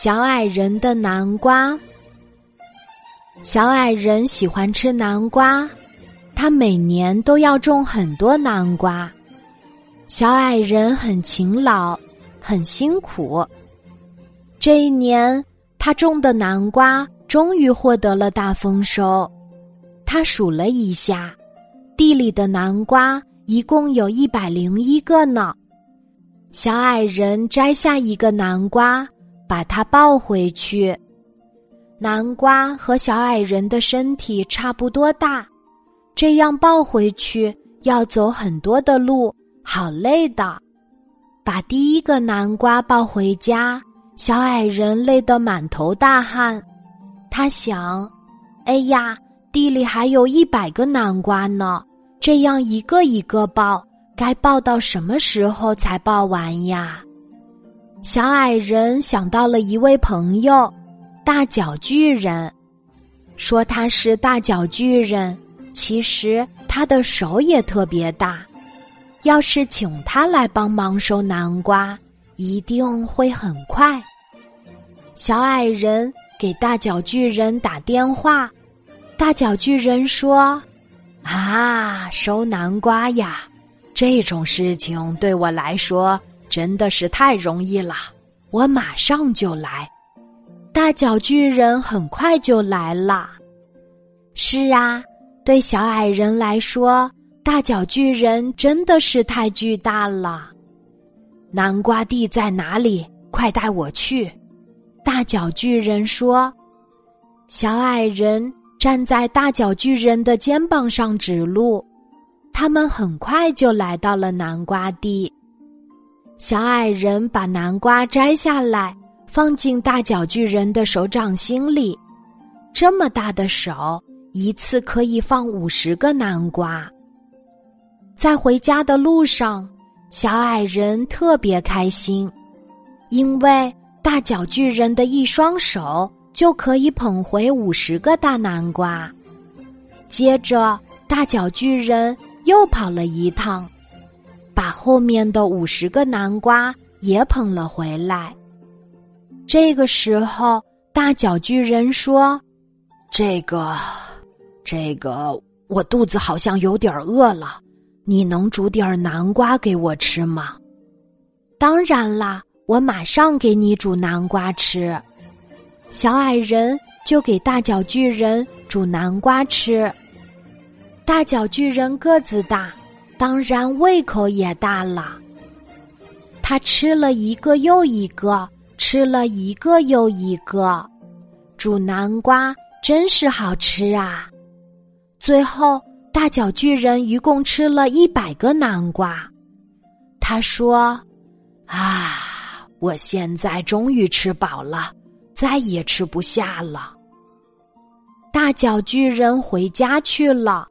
小矮人的南瓜。小矮人喜欢吃南瓜，他每年都要种很多南瓜。小矮人很勤劳，很辛苦。这一年，他种的南瓜终于获得了大丰收。他数了一下，地里的南瓜一共有一百零一个呢。小矮人摘下一个南瓜，把它抱回去。南瓜和小矮人的身体差不多大，这样抱回去要走很多的路，好累的。把第一个南瓜抱回家，小矮人累得满头大汗。他想：“哎呀，地里还有一百个南瓜呢，这样一个一个抱。”该抱到什么时候才抱完呀？小矮人想到了一位朋友，大脚巨人，说他是大脚巨人，其实他的手也特别大。要是请他来帮忙收南瓜，一定会很快。小矮人给大脚巨人打电话，大脚巨人说：“啊，收南瓜呀！”这种事情对我来说真的是太容易了，我马上就来。大脚巨人很快就来了。是啊，对小矮人来说，大脚巨人真的是太巨大了。南瓜地在哪里？快带我去！大脚巨人说。小矮人站在大脚巨人的肩膀上指路。他们很快就来到了南瓜地。小矮人把南瓜摘下来，放进大脚巨人的手掌心里。这么大的手，一次可以放五十个南瓜。在回家的路上，小矮人特别开心，因为大脚巨人的一双手就可以捧回五十个大南瓜。接着，大脚巨人。又跑了一趟，把后面的五十个南瓜也捧了回来。这个时候，大脚巨人说：“这个，这个，我肚子好像有点饿了，你能煮点南瓜给我吃吗？”“当然啦，我马上给你煮南瓜吃。”小矮人就给大脚巨人煮南瓜吃。大脚巨人个子大，当然胃口也大了。他吃了一个又一个，吃了一个又一个，煮南瓜真是好吃啊！最后，大脚巨人一共吃了一百个南瓜。他说：“啊，我现在终于吃饱了，再也吃不下了。”大脚巨人回家去了。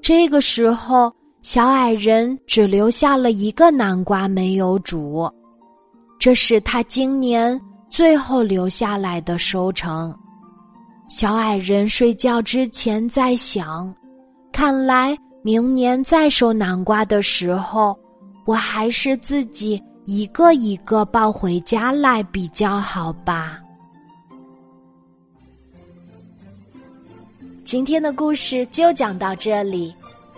这个时候，小矮人只留下了一个南瓜没有煮，这是他今年最后留下来的收成。小矮人睡觉之前在想：看来明年再收南瓜的时候，我还是自己一个一个抱回家来比较好吧。今天的故事就讲到这里，